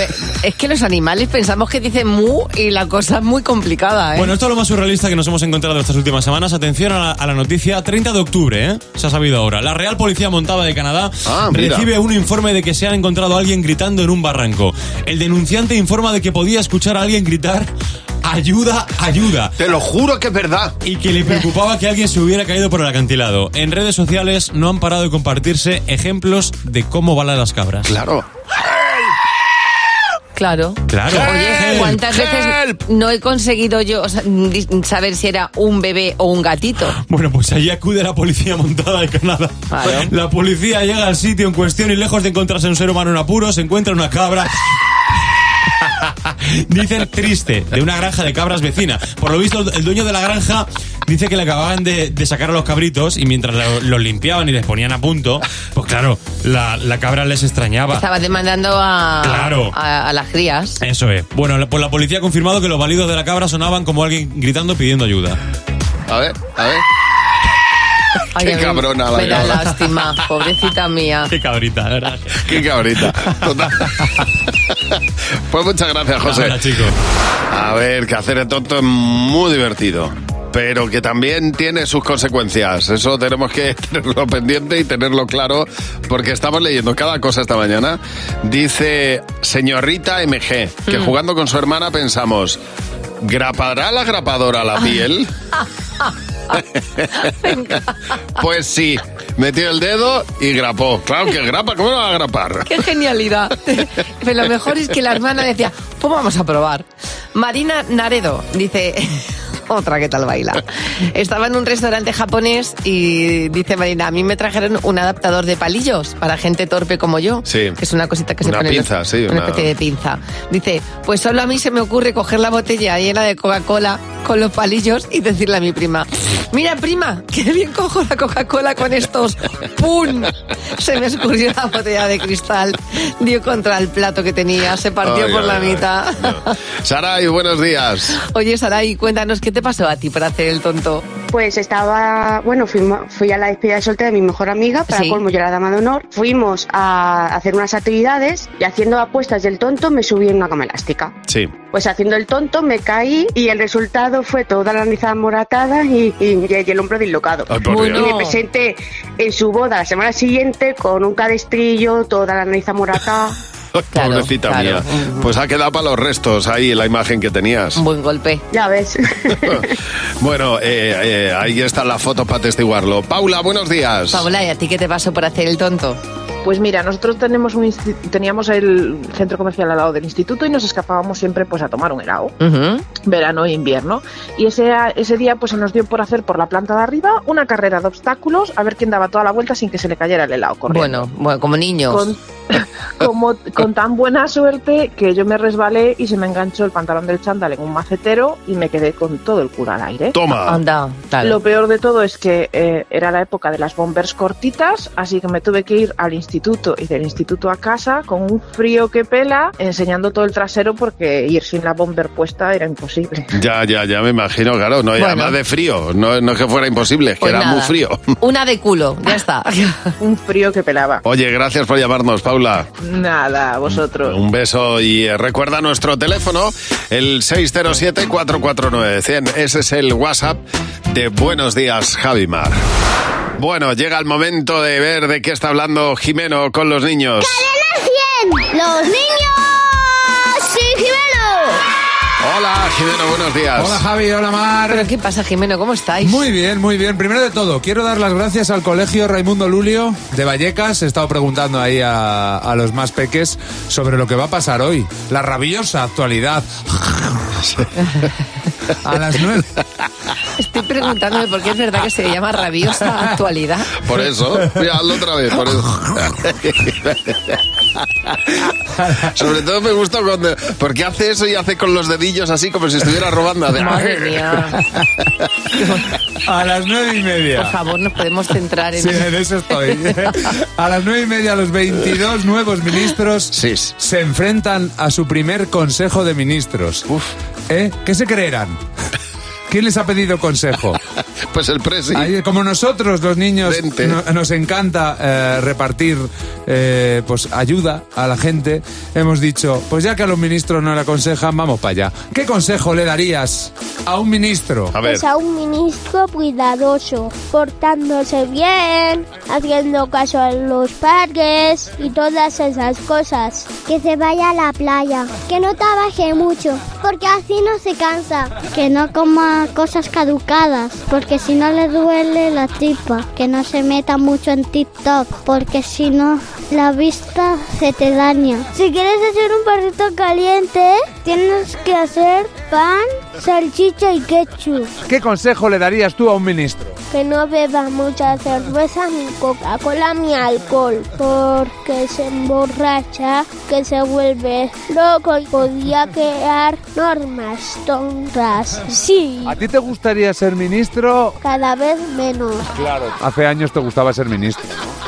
es que los animales pensamos que dicen mu y la cosa es muy complicada, ¿eh? Bueno, esto es lo más surrealista que nos hemos encontrado estas últimas semanas. Atención a la, a la noticia 30 de octubre, ¿eh? Se ha sabido ahora. La Real Policía Montada de Canadá Ah, recibe un informe de que se ha encontrado a alguien gritando en un barranco. El denunciante informa de que podía escuchar a alguien gritar ayuda, ayuda. Te lo juro que es verdad. Y que le preocupaba que alguien se hubiera caído por el acantilado. En redes sociales no han parado de compartirse ejemplos de cómo van las cabras. Claro. Claro. Claro. Oye, Help, ¿cuántas veces no he conseguido yo saber si era un bebé o un gatito? Bueno, pues allí acude la policía montada de Canadá. Claro. La policía llega al sitio en cuestión y lejos de encontrarse un ser humano en apuros, se encuentra una cabra. Dicen triste, de una granja de cabras vecina. Por lo visto, el dueño de la granja dice que le acababan de, de sacar a los cabritos y mientras lo- los limpiaban y les ponían a punto, pues claro, la, la cabra les extrañaba. Estaba demandando a, Claro. a, a las crías. Eso es. Bueno, la- pues la policía ha confirmado que los balidos de la cabra sonaban como alguien gritando pidiendo ayuda. A ver, a ver. Ay, Qué cabrona la Me da lástima, pobrecita mía. Qué cabrita, ¿verdad? Qué cabrita. Total. Pues muchas gracias, José. Ahora, chico. A ver, que hacer el tonto es muy divertido. Pero que también tiene sus consecuencias. Eso tenemos que tenerlo pendiente y tenerlo claro, porque estamos leyendo cada cosa esta mañana. Dice señorita MG, que Mm. jugando con su hermana pensamos, ¿grapará la grapadora la piel? pues sí, metió el dedo y grapó. Claro que grapa, ¿cómo no va a grapar? ¡Qué genialidad! Pero lo mejor es que la hermana decía, pues vamos a probar. Marina Naredo dice, otra que tal baila. Estaba en un restaurante japonés y dice Marina, a mí me trajeron un adaptador de palillos para gente torpe como yo. Sí. Que es una cosita que se Una pone en los- pinza, sí, Una una- especie de pinza. Dice, pues solo a mí se me ocurre coger la botella llena de Coca-Cola con los palillos y decirle a mi prima, mira prima, qué bien cojo la Coca-Cola con estos. ¡Pum! Se me escurrió la botella de cristal, dio contra el plato que tenía, se partió por la mitad. Saray, buenos días. Oye, Saray, cuéntanos, ¿qué te pasó a ti para hacer el tonto? Pues estaba, bueno, fuimos- fui a la despedida de soltera de mi mejor amiga, para Sí. colmo yo era dama de honor. Fuimos a hacer unas actividades y haciendo apuestas del tonto me subí en una cama elástica. Sí. Pues haciendo el tonto me caí y el resultado fue toda la nariz moratada y, y- y el hombro dislocado. Ay, por y me presenté en su boda la semana siguiente con un cadestrillo, toda la nariz Pobrecita claro. mía. Pues ha quedado para los restos ahí la imagen que tenías. Un buen golpe. ya ves. Bueno, eh, eh, ahí está la foto para testiguarlo. Paula, buenos días. Paula, ¿y a ti qué te pasó por hacer el tonto? Pues mira, nosotros tenemos un teníamos el centro comercial al lado del instituto y nos escapábamos siempre pues a tomar un helado, verano e invierno. Y ese, ese día pues se nos dio por hacer por la planta de arriba una carrera de obstáculos a ver quién daba toda la vuelta sin que se le cayera el helado corriendo. Bueno, bueno, como niños. Con como con tan buena suerte que yo me resbalé y se me enganchó el pantalón del chándal en un macetero y me quedé con todo el culo al aire. Toma. Anda, tal. Lo peor de todo es que eh, era la época de las bombers cortitas, así que me tuve que ir al instituto y del instituto a casa con un frío que pela, enseñando todo el trasero porque ir sin la bomber puesta era imposible. Ya, ya, ya me imagino, claro. No, Bueno. además de frío. No, no es que fuera imposible, es que Pues era nada. muy frío. Una de culo, ya está. un frío que pelaba. Oye, gracias por llamarnos, Paula. Nada, vosotros. Un beso y eh, recuerda nuestro teléfono, el 607-449-100. Ese es el WhatsApp de Buenos Días, Javimar. Bueno, llega el momento de ver de qué está hablando Jimeno con los niños. ¡Los niños! Hola, Jimeno, buenos días. Hola Javi, hola Mar. ¿Pero qué pasa, Jimeno? ¿Cómo estáis? Muy bien, muy bien. Primero de todo, quiero dar las gracias al colegio Raimundo Lulio de Vallecas. He estado preguntando ahí a, a los más peques sobre lo que va a pasar hoy. La rabiosa actualidad. A las nueve. Estoy preguntándome por qué es verdad que se llama rabiosa actualidad. Por eso, mira, hazlo otra vez, por eso. Sobre todo me gusta cuando... Porque hace eso y hace con los dedillos así como si estuviera robando. De... Madre mía. A las nueve y media. Por favor, nos podemos centrar en... Sí, en eso estoy. A las nueve y media los 22 nuevos ministros se enfrentan a su primer consejo de ministros. ¿Eh? ¿Qué se creerán? ¿Quién les ha pedido consejo? Pues el presi. Ahí, como nosotros, los niños, no- nos encanta eh, repartir eh, pues ayuda a la gente, hemos dicho, pues ya que a los ministros no le aconsejan, vamos para allá. ¿Qué consejo le darías a un ministro? Pues a un ministro cuidadoso, portándose bien, haciendo caso a los padres y todas esas cosas. Que se vaya a la playa, que no trabaje mucho, porque así no se cansa. Que no coma cosas caducadas, porque si no le duele la tripa. Que no se meta mucho en TikTok, porque si no la vista se te daña. Si quieres hacer un perrito caliente, tienes que hacer pan, salchicha y ketchup. ¿Qué consejo le darías tú a un ministro? Que no beba mucha cerveza, ni Coca-Cola, ni alcohol, porque se emborracha, que se vuelve loco y podía crear normas tontas. Sí, ¿A ti te gustaría ser ministro? cada vez menos. Claro. Hace años te gustaba ser ministro.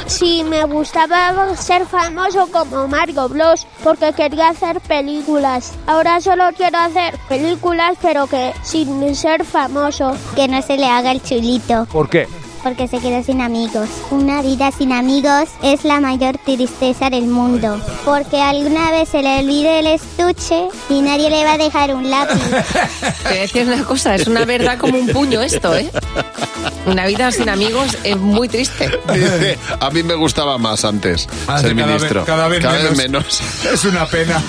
Sí, me gustaba ser famoso como Mario Bros porque quería hacer películas. Ahora solo quiero hacer películas pero que sin ser famoso. Que no se le haga el chulito. ¿Por qué? Porque se quedó sin amigos. Una vida sin amigos es la mayor tristeza del mundo. Porque alguna vez se le olvide el estuche y nadie le va a dejar un lápiz. Te voy a decir una cosa, es una verdad como un puño esto, ¿eh? Una vida sin amigos es muy triste. Dice, a mí me gustaba más antes Hace ser cada ministro. vez- cada vez menos. menos. Es una pena.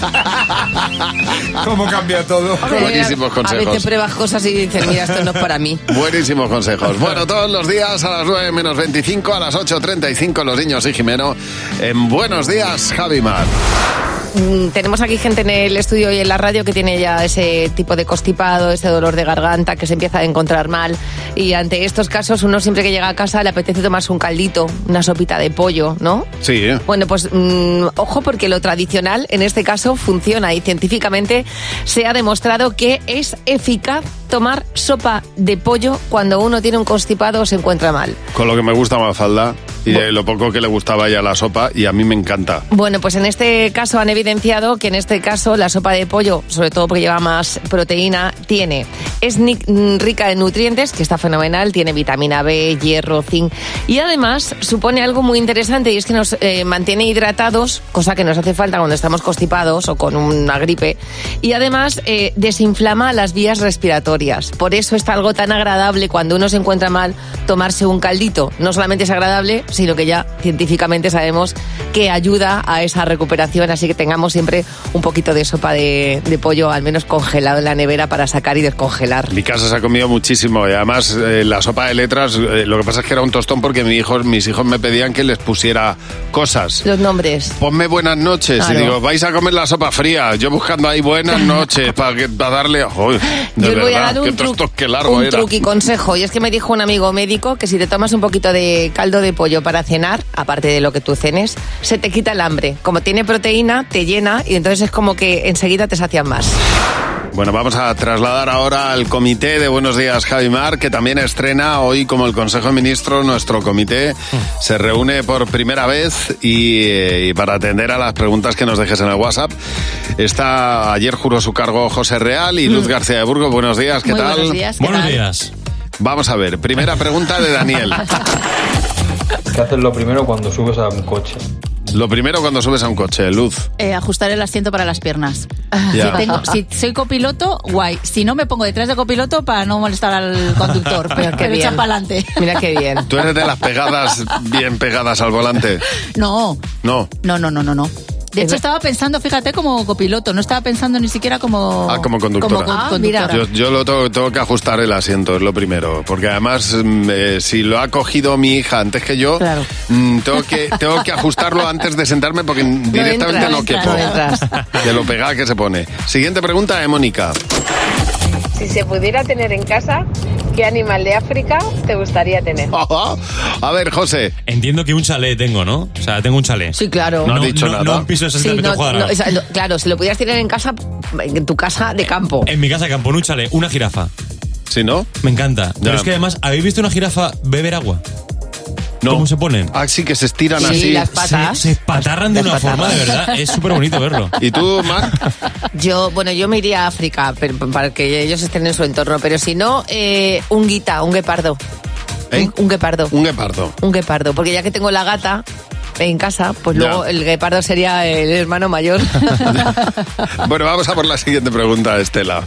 ¿Cómo cambia todo? Buenísimos A consejos. veces pruebas cosas y dices, mira, esto no es para mí. Buenísimos consejos. Bueno, todos los días a las 9 menos 25, a las 8.35 los niños y Jimeno en Buenos Días, Javimar. Mm, Tenemos aquí gente en el estudio y en la radio que tiene ya ese tipo de constipado, ese dolor de garganta que se empieza a encontrar mal. Y ante estos casos, uno siempre que llega a casa le apetece tomarse un caldito, una sopita de pollo, ¿no? Sí, ¿eh? Bueno, pues mm, ojo porque lo tradicional en este caso funciona y científicamente se ha demostrado que es eficaz tomar sopa de pollo cuando uno tiene un constipado o se encuentra mal. Con lo que me gusta Mafalda y de lo poco que le gustaba ya la sopa y a mí me encanta. Bueno, pues en este caso han evidenciado que en este caso la sopa de pollo, sobre todo porque lleva más proteína, tiene es mm, rica en nutrientes, que está fenomenal, tiene vitamina B, hierro, zinc y además supone algo muy interesante y es que nos eh, mantiene hidratados, cosa que nos hace falta cuando estamos constipados o con una gripe y además eh, desinflama las vías respiratorias. Por eso está algo tan agradable cuando uno se encuentra mal tomarse un caldito. No solamente es agradable, sino que ya científicamente sabemos que ayuda a esa recuperación, así que tengamos siempre un poquito de sopa de, de pollo, al menos congelado en la nevera para sacar y descongelar. Mi casa se ha comido muchísimo y además eh, la sopa de letras, eh, lo que pasa es que era un tostón porque mi hijo, mis hijos me pedían que les pusiera cosas. Los nombres. Ponme buenas noches Claro. y digo, vais a comer la sopa fría. Yo buscando ahí buenas noches para darle... Uy, de Yo voy a dar un, truco, largo un truqui consejo. Y es que me dijo un amigo médico que si te tomas un poquito de caldo de pollo para cenar, aparte de lo que tú cenes, se te quita el hambre. Como tiene proteína, te llena y entonces es como que enseguida te sacian más. Bueno, vamos a trasladar ahora al comité de Buenos Días Javimar, que también estrena hoy como el Consejo de Ministros. Nuestro comité se reúne por primera vez y, eh, y para atender a las preguntas que nos dejes en el WhatsApp. Está, ayer juró su cargo José Real y Luz García de Burgos. Buenos días, ¿qué Muy tal? buenos días, ¿qué Buenos tal? días. Vamos a ver, primera pregunta de Daniel. ¿Qué haces lo primero cuando subes a un coche? Lo primero cuando subes a un coche, Luz. Eh, ajustar el asiento para las piernas. Ya. Si, tengo- si soy copiloto, guay. Si no, me pongo detrás de copiloto para no molestar al conductor. Pero Pero, qué pero echa bien. para adelante. Mira qué bien. ¿Tú eres de las pegadas, bien pegadas al volante? No, No. no, no, no, no. no. De hecho, estaba pensando, fíjate, como copiloto. No estaba pensando ni siquiera como... Ah, como conductora. Como conductora. Yo, yo lo tengo, tengo que ajustar el asiento, es lo primero. Porque además, mm, eh, si lo ha cogido mi hija antes que yo, mm, tengo, que, tengo que ajustarlo antes de sentarme porque directamente entras, no, no quepo. entras, De lo pegada que se pone. Siguiente pregunta de Mónica. Si se pudiera tener en casa, ¿qué animal de África te gustaría tener? A ver, José. Entiendo que un chalet tengo, ¿no? O sea, tengo un chalet. Sí, claro. No ha dicho nada. No un piso de 60 Sí, metros no, cuadrados. no, esa- no, claro, si lo pudieras tener en casa, en tu casa de campo. En mi casa de campo, en un chalet, una jirafa. ¿Sí, no? Me encanta. Pero es que además, ¿habéis visto una jirafa beber agua? No. ¿Cómo se ponen? Ah, sí, que se estiran Sí, así. las patas. Se, se patarran de Las una forma, de verdad. Es súper bonito verlo. ¿Y tú, Mar? Yo, bueno, yo me iría a África pero, para que ellos estén en su entorno, pero si no, eh, un guita, un guepardo. ¿Eh? Un, un guepardo. Un guepardo. Un guepardo, porque ya que tengo la gata en casa, pues Ya. luego el guepardo sería el hermano mayor. Bueno, vamos a por la siguiente pregunta, Estela.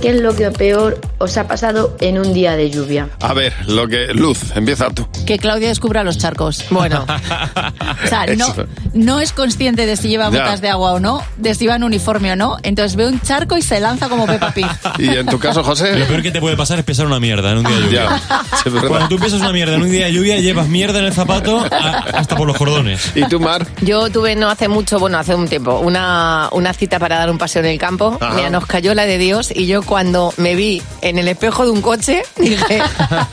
¿Qué es lo que peor os ha pasado en un día de lluvia? A ver, lo que. Luz, empieza tú. Que Claudia descubra los charcos. Bueno. O sea, no, no es consciente de si lleva Ya. botas de agua o no, de si va en uniforme o no. Entonces ve un charco y se lanza como Peppa Pig. ¿Y en tu caso, José? Lo peor que te puede pasar es pesar una mierda en un día de lluvia. Ya. Cuando tú piensas una mierda en un día de lluvia, llevas mierda en el zapato a- hasta por los cordones. ¿Y tú, Mar? Yo tuve no hace mucho, bueno, hace un tiempo, una, una cita para dar un paseo en el campo. Ajá. Mira, nos cayó la de Dios y yo cuando me vi en el espejo de un coche, dije,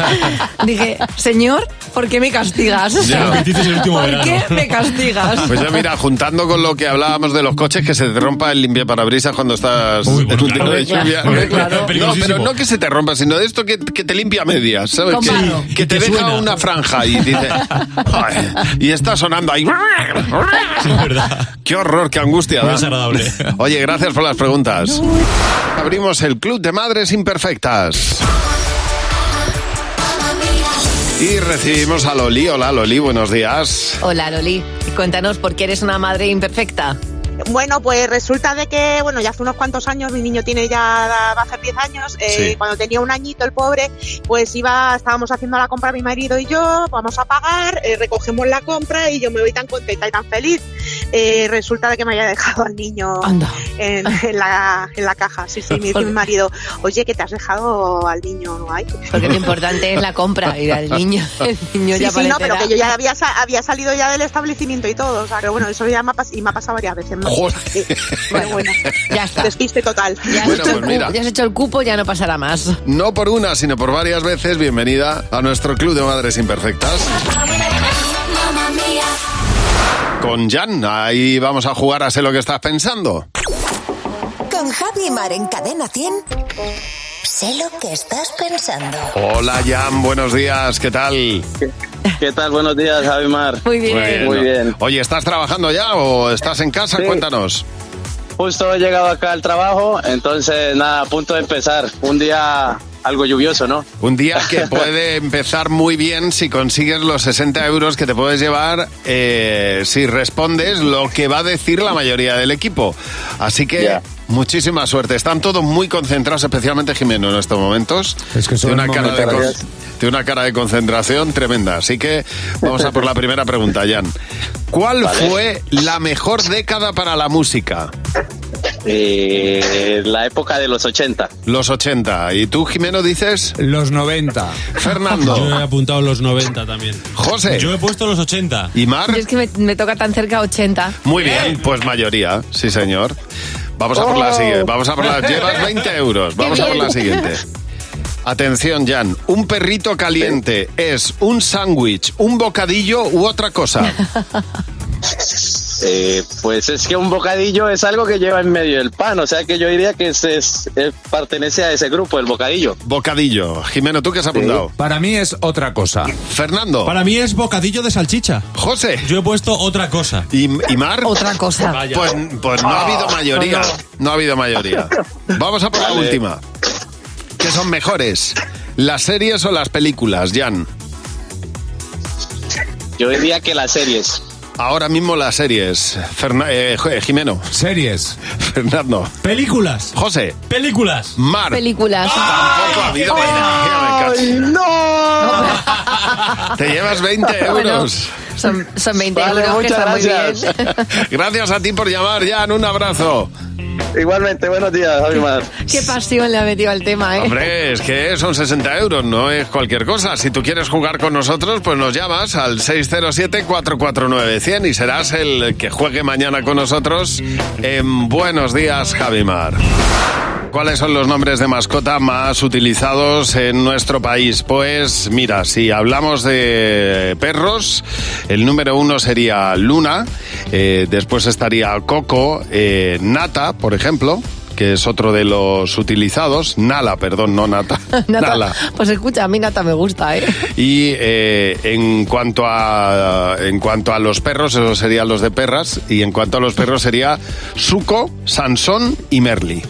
dije, Señor, ¿por qué me castigas? Ya. Lo que hiciste el último ¿Por verano. qué me castigas? Pues ya mira, juntando con lo que hablábamos de los coches, que se te rompa el limpiaparabrisas cuando estás en un claro. de lluvia. Claro. No, pero no que se te rompa, sino de esto que, que te limpia medias, ¿sabes? Que, que te deja suena. una franja y dice... Y está sonando ahí. Qué horror, qué angustia. Muy da. desagradable. Oye, gracias por las preguntas. Abrimos el Club de Madres Imperfectas. Y recibimos a Loli. Hola, Loli, buenos días. Hola, Loli. Cuéntanos por qué eres una madre imperfecta. Bueno, pues resulta de que, bueno, ya hace unos cuantos años, mi niño tiene ya, va a hacer 10 años, eh, Sí. cuando tenía un añito el pobre, pues iba, estábamos haciendo la compra mi marido y yo, vamos a pagar, eh, recogemos la compra y yo me voy tan contenta y tan feliz. Eh, resulta de que me haya dejado al niño en, en la, en la caja, sí, sí, me dice mi marido, oye, que te has dejado al niño ahí. Porque lo importante es la compra y el niño, el niño Sí, ya sí, no, pero que yo ya había, sa- había salido ya del establecimiento y todo, o sea, que bueno, eso ya me ha, pas- y me ha pasado varias veces. ¿no? Sí, pero bueno, ya está. Despiste total. Ya has, Bueno, pues mira. ya has hecho el cupo, ya no pasará más. No por una, sino por varias veces, bienvenida a nuestro Club de Madres Imperfectas. Con Jan, ahí vamos a jugar a Sé lo que estás pensando. Con Javi y Mar en Cadena 100. Sé lo que estás pensando. Hola Jan, buenos días, ¿qué tal? ¿Qué tal? Buenos días, Javi Mar. Muy Muy bien. Oye, ¿estás trabajando ya o estás en casa? Sí. Cuéntanos. Justo he llegado acá al trabajo, entonces nada, a punto de empezar. Un día algo lluvioso, ¿no? Un día que puede empezar muy bien si consigues los 60 euros que te puedes llevar eh, si respondes lo que va a decir la mayoría del equipo. Así que muchísima suerte. Están todos muy concentrados, especialmente Jimeno en estos momentos. Es que son tiene una, cara de, con- tiene una cara de concentración tremenda. Así que vamos a por la primera pregunta, Jan. ¿Cuál Vale. fue la mejor década para la música? Eh, la época de los 80. Los 80. ¿Y tú, Jimeno, dices? Los 90. Fernando. Yo he apuntado los 90 también. José. Yo he puesto los 80. ¿Y Mar? Yo es que me, me toca tan cerca 80. Muy bien, pues mayoría, sí señor. Vamos a por la siguiente, vamos a por la... Llevas 20 euros, vamos a por la siguiente. Atención, Jan. Un perrito caliente es un sándwich, un bocadillo u otra cosa. Eh, pues es que un bocadillo es algo que lleva en medio del pan, o sea que yo diría que es, es- es- pertenece a ese grupo, el bocadillo. Bocadillo. Jimeno, ¿tú qué has apuntado? Para mí es otra cosa. Fernando. Para mí es bocadillo de salchicha. José. Yo he puesto otra cosa. ¿Y, y Mar? Otra cosa. Pues, pues no ha habido mayoría. No ha habido mayoría. Vamos a por la última. ¿Qué son mejores? ¿Las series o las películas, Jan? Yo diría que las series. Ahora mismo las series. Ferna- eh, eh, Jimeno. Series. Fernando. Películas. José. Películas. Mar. Películas. Tampoco ha habido mayoría, me cacho. Te llevas 20 euros. Son, son 20 Vale, euros que muchas muy gracias. bien. Gracias a ti por llamar, Jan. Un abrazo. Igualmente, buenos días, Javi Mar. Qué pasión le ha metido al tema, ¿eh? Hombre, es que son 60 euros, no es cualquier cosa. Si tú quieres jugar con nosotros, pues nos llamas al 607-449-100 y serás el que juegue mañana con nosotros en Buenos Días, Javimar. ¿Cuáles son los nombres de mascota más utilizados en nuestro país? Pues mira, si hablamos de perros, el número uno sería Luna, eh, después estaría Coco, eh, Nata, por ejemplo, que es otro de los utilizados, Nala, perdón, no Nata, Nata. Nala. Pues escucha, a mí Nata me gusta, ¿eh? Y eh, en cuanto a en cuanto a los perros, esos serían los de perras, y en cuanto a los perros sería Suco, Sansón y Merli.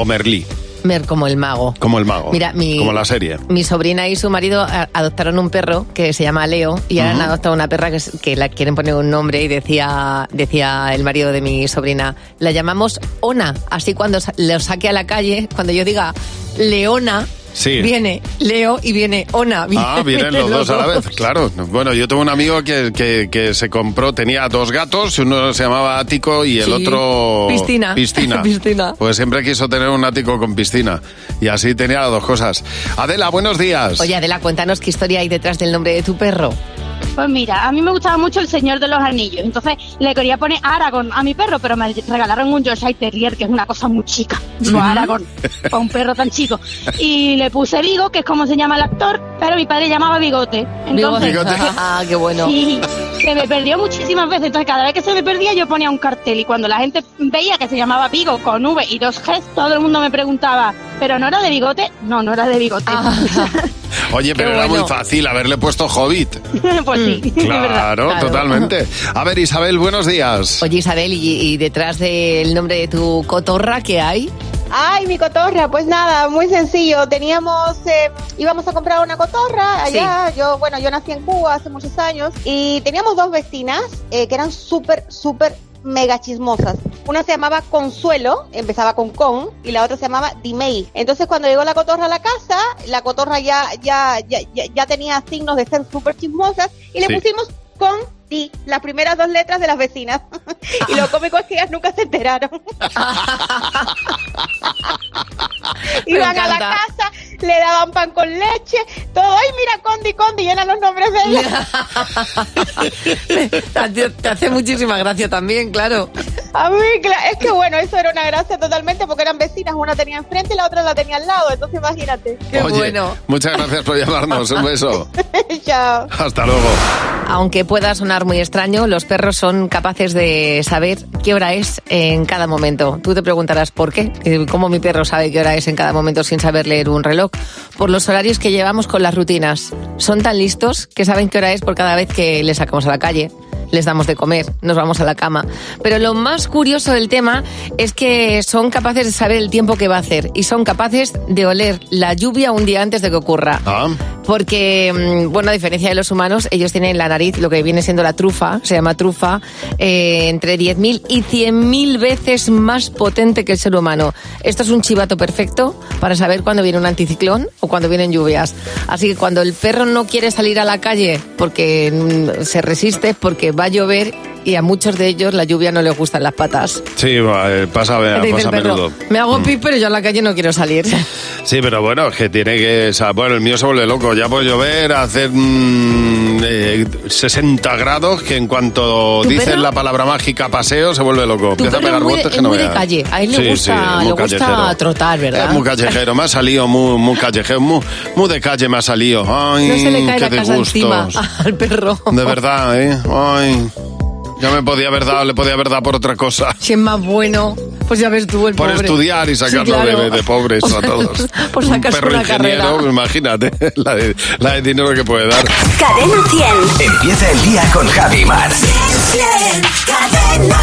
O Merli, Mer como el mago. como el mago. Mira, mi- Como la serie. Mi sobrina y su marido a- adoptaron un perro que se llama Leo y ahora han adoptado una perra que, es- que la quieren poner un nombre y decía, decía el marido de mi sobrina, la llamamos Ona. Así cuando sa- lo saque a la calle, cuando yo diga Leona, Sí. viene Leo y viene Ona. Ah, vienen los dos a la vez, claro. Bueno, yo tengo un amigo que, que, que se compró, tenía dos gatos, uno se llamaba Ático y el Sí. otro... Piscina. Piscina. Piscina. Pues siempre quiso tener un ático con piscina. Y así tenía las dos cosas. Adela, buenos días. Oye, Adela, cuéntanos qué historia hay detrás del nombre de tu perro. Pues mira, a mí me gustaba mucho el Señor de los Anillos. Entonces le quería poner Aragorn a mi perro, pero me regalaron un Yorkshire Terrier, que es una cosa muy chica. Ujú. Aragorn, para un perro tan chico. Y le puse Vigo, que es como se llama el actor, pero mi padre llamaba Bigote. Entonces, Bigote. Ah, qué bueno. Sí, se me perdió muchísimas veces. Entonces, cada vez que se me perdía, yo ponía un cartel. Y cuando la gente veía que se llamaba Vigo con V y dos Gs, todo el mundo me preguntaba, ¿pero no era de bigote? No, no era de bigote. Oye, pero era muy fácil haberle puesto Hobbit. pues sí, es verdad. Claro, Claro. totalmente. A ver, Isabel, buenos días. Oye, Isabel, ¿y, y detrás del nombre de tu cotorra qué hay? Ay, mi cotorra, pues nada, muy sencillo. Teníamos, eh, íbamos a comprar una cotorra allá. Yo, bueno, yo nací en Cuba hace muchos años y teníamos dos vecinas eh, que eran súper, súper mega chismosas. Una se llamaba Consuelo, empezaba con con, y la otra se llamaba Dimei. Entonces cuando llegó la cotorra a la casa, la cotorra ya, ya, ya, ya, ya tenía signos de ser súper chismosas y le Sí. pusimos con Di, las primeras dos letras de las vecinas. y lo cómico es que ellas nunca se enteraron. Iban a la casa, le daban pan con leche, todo, ay mira, Condi, Condi, y eran los nombres de ella. te, te hace muchísima gracia también, claro. A mí, es que bueno, eso era una gracia totalmente porque eran vecinas, una tenía enfrente y la otra la tenía al lado, entonces imagínate. Oye, muchas gracias por llamarnos. Un beso. Chao. Hasta luego. Aunque pueda sonar muy extraño, los perros son capaces de saber qué hora es en cada momento. Tú te preguntarás por qué. ¿Cómo mi perro sabe qué hora es en cada momento sin saber leer un reloj? Por los horarios que llevamos con las rutinas. Son tan listos que saben qué hora es por cada vez que les sacamos a la calle. Les damos de comer, nos vamos a la cama. Pero lo más curioso del tema es que son capaces de saber el tiempo que va a hacer y son capaces de oler la lluvia un día antes de que ocurra. Porque, mm, bueno, a diferencia de los humanos, ellos tienen en la nariz lo que viene siendo la trufa, se llama trufa, eh, entre 10.000 y 100.000 veces más potente que el ser humano. Esto es un chivato perfecto para saber cuándo viene un anticiclón o cuando vienen lluvias. Así que cuando el perro no quiere salir a la calle porque mm, se resiste, porque va a llover y a muchos de ellos la lluvia no les gustan las patas. Sí, eh, pasa, a menudo. me hago pis, pero yo a la calle no quiero salir. Sí, pero bueno, es que tiene que... o sea, bueno, el mío se vuelve loco. Ya puede llover, hacer mm, eh, 60 grados que en cuanto ¿Tu dices perro? la palabra mágica paseo se vuelve loco. Empieza a pegar botes de, que no muy de calle. A él le Sí, gusta, sí, le gusta trotar, ¿verdad? Es muy callejero, me ha salido muy, muy callejero, muy, muy de calle me ha salido. Ay, no se le cae qué la casa encima al perro. De verdad, ¿eh? Ay, ya me podía haber dado, le podía haber dado por otra cosa. Si es más bueno, pues ya ves tú el Por pobre. estudiar y sacarlo Sí, claro. de, de pobres a todos. Por Un sacarse perro una ingeniero, carrera. imagínate la de, la de dinero que puede dar. Cadena 100. Empieza el día con Javi Mar. Cadena